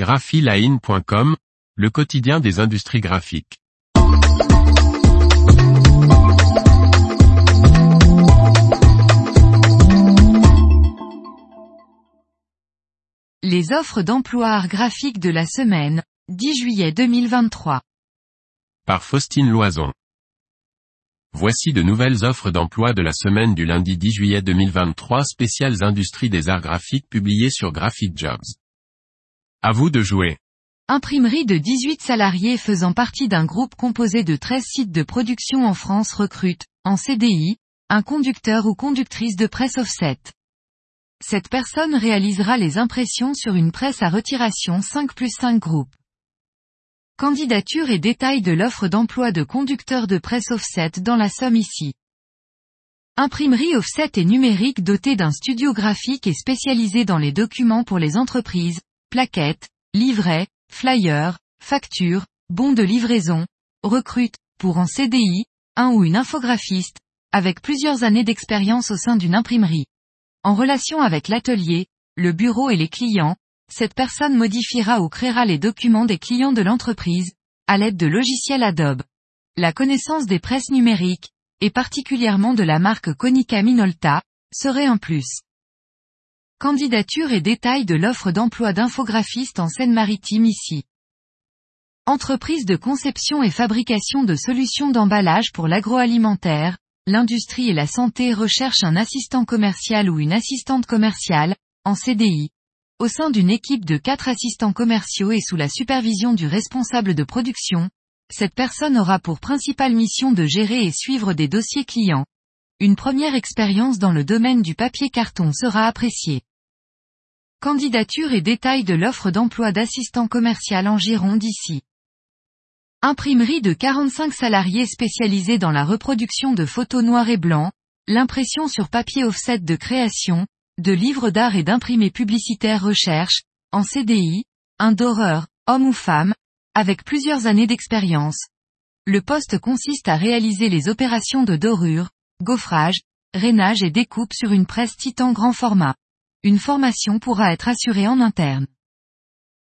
graphiline.com, le quotidien des industries graphiques. Les offres d'emploi art graphique de la semaine, 10 juillet 2023. Par Faustine Loison. Voici de nouvelles offres d'emploi de la semaine du lundi 10 juillet 2023 spéciales industries des arts graphiques publiées sur Graphic Jobs. À vous de jouer. Imprimerie de 18 salariés faisant partie d'un groupe composé de 13 sites de production en France recrute, en CDI, un conducteur ou conductrice de presse offset. Cette personne réalisera les impressions sur une presse à retiration 5 plus 5 groupes. Candidature et détails de l'offre d'emploi de conducteur de presse offset dans la somme ici. Imprimerie offset et numérique dotée d'un studio graphique et spécialisée dans les documents pour les entreprises, plaquettes, livrets, flyers, factures, bons de livraison, recrute, pour en CDI, un ou une infographiste, avec plusieurs années d'expérience au sein d'une imprimerie. En relation avec l'atelier, le bureau et les clients, cette personne modifiera ou créera les documents des clients de l'entreprise, à l'aide de logiciels Adobe. La connaissance des presses numériques, et particulièrement de la marque Konica Minolta, serait un plus. Candidature et détails de l'offre d'emploi d'infographiste en Seine-Maritime ici. Entreprise de conception et fabrication de solutions d'emballage pour l'agroalimentaire, l'industrie et la santé recherchent un assistant commercial ou une assistante commerciale, en CDI, au sein d'une équipe de quatre assistants commerciaux et sous la supervision du responsable de production, cette personne aura pour principale mission de gérer et suivre des dossiers clients. Une première expérience dans le domaine du papier carton sera appréciée. Candidature et détails de l'offre d'emploi d'assistant commercial en Gironde ici. Imprimerie de 45 salariés spécialisés dans la reproduction de photos noires et blancs, l'impression sur papier offset de création, de livres d'art et d'imprimés publicitaires recherche, en CDI, un doreur, homme ou femme, avec plusieurs années d'expérience. Le poste consiste à réaliser les opérations de dorure, gaufrage, rainage et découpe sur une presse titan grand format. Une formation pourra être assurée en interne.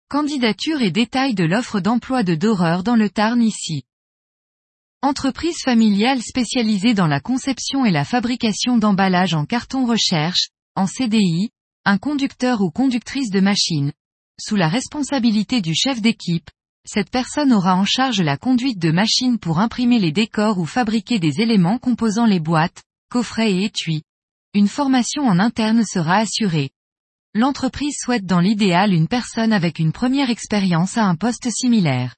Candidature et détails de l'offre d'emploi de Doreur dans le Tarn ici. Entreprise familiale spécialisée dans la conception et la fabrication d'emballages en carton recherche, en CDI, un conducteur ou conductrice de machine. Sous la responsabilité du chef d'équipe, cette personne aura en charge la conduite de machines pour imprimer les décors ou fabriquer des éléments composant les boîtes, coffrets et étuis. Une formation en interne sera assurée. L'entreprise souhaite dans l'idéal une personne avec une première expérience à un poste similaire.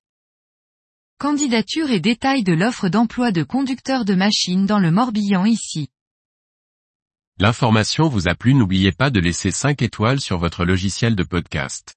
Candidature et détails de l'offre d'emploi de conducteur de machine dans le Morbihan ici. L'information vous a plu n'oubliez pas de laisser 5 étoiles sur votre logiciel de podcast.